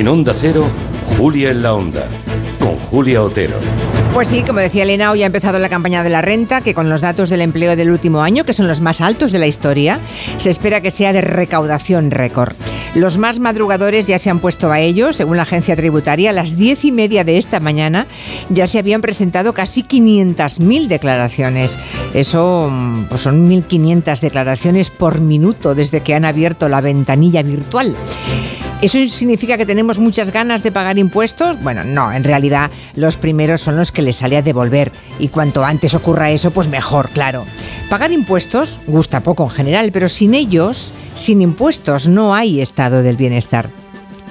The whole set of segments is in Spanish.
En Onda Cero, Julia en la Onda, con Julia Otero. Pues sí, como decía Elena, hoy ha empezado la campaña de la renta, que con los datos del empleo del último año, que son los más altos de la historia, se espera que sea de recaudación récord. Los más madrugadores ya se han puesto a ello, según la agencia tributaria, a las diez y media de esta mañana ya se habían presentado casi 500.000 declaraciones. Eso mm, pues son 1.500 declaraciones por minuto desde que han abierto la ventanilla virtual. ¿Eso significa que tenemos muchas ganas de pagar impuestos? Bueno, no, en realidad los primeros son los que les sale a devolver y cuanto antes ocurra eso, pues mejor, claro. Pagar impuestos gusta poco en general, pero sin ellos, sin impuestos, no hay estado del bienestar.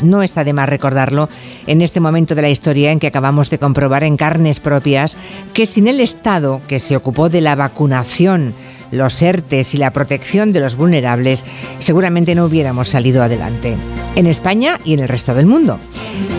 No está de más recordarlo en este momento de la historia en que acabamos de comprobar en carnes propias que sin el Estado que se ocupó de la vacunación, los ERTES y la protección de los vulnerables, seguramente no hubiéramos salido adelante. En España y en el resto del mundo.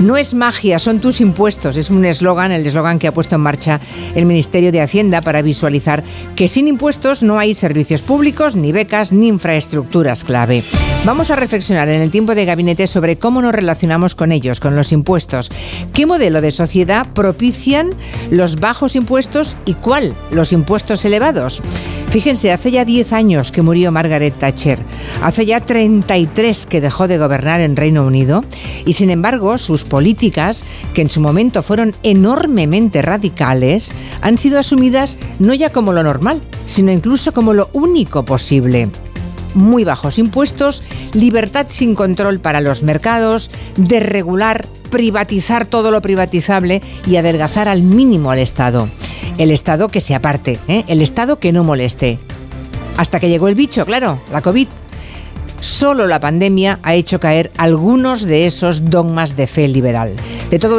No es magia, son tus impuestos. Es un eslogan, el eslogan que ha puesto en marcha el Ministerio de Hacienda para visualizar que sin impuestos no hay servicios públicos, ni becas, ni infraestructuras clave. Vamos a reflexionar en el tiempo de gabinete sobre cómo nos relacionamos con ellos, con los impuestos. ¿Qué modelo de sociedad propician los bajos impuestos y cuál los impuestos elevados? Fíjense, hace ya 10 años que murió Margaret Thatcher, hace ya 33 que dejó de gobernar en Reino Unido y sin embargo sus políticas, que en su momento fueron enormemente radicales, han sido asumidas no ya como lo normal, sino incluso como lo único posible muy bajos impuestos, libertad sin control para los mercados, desregular, privatizar todo lo privatizable y adelgazar al mínimo al Estado. El Estado que se aparte, ¿eh? el Estado que no moleste. Hasta que llegó el bicho, claro, la COVID. Solo la pandemia ha hecho caer algunos de esos dogmas de fe liberal. De todo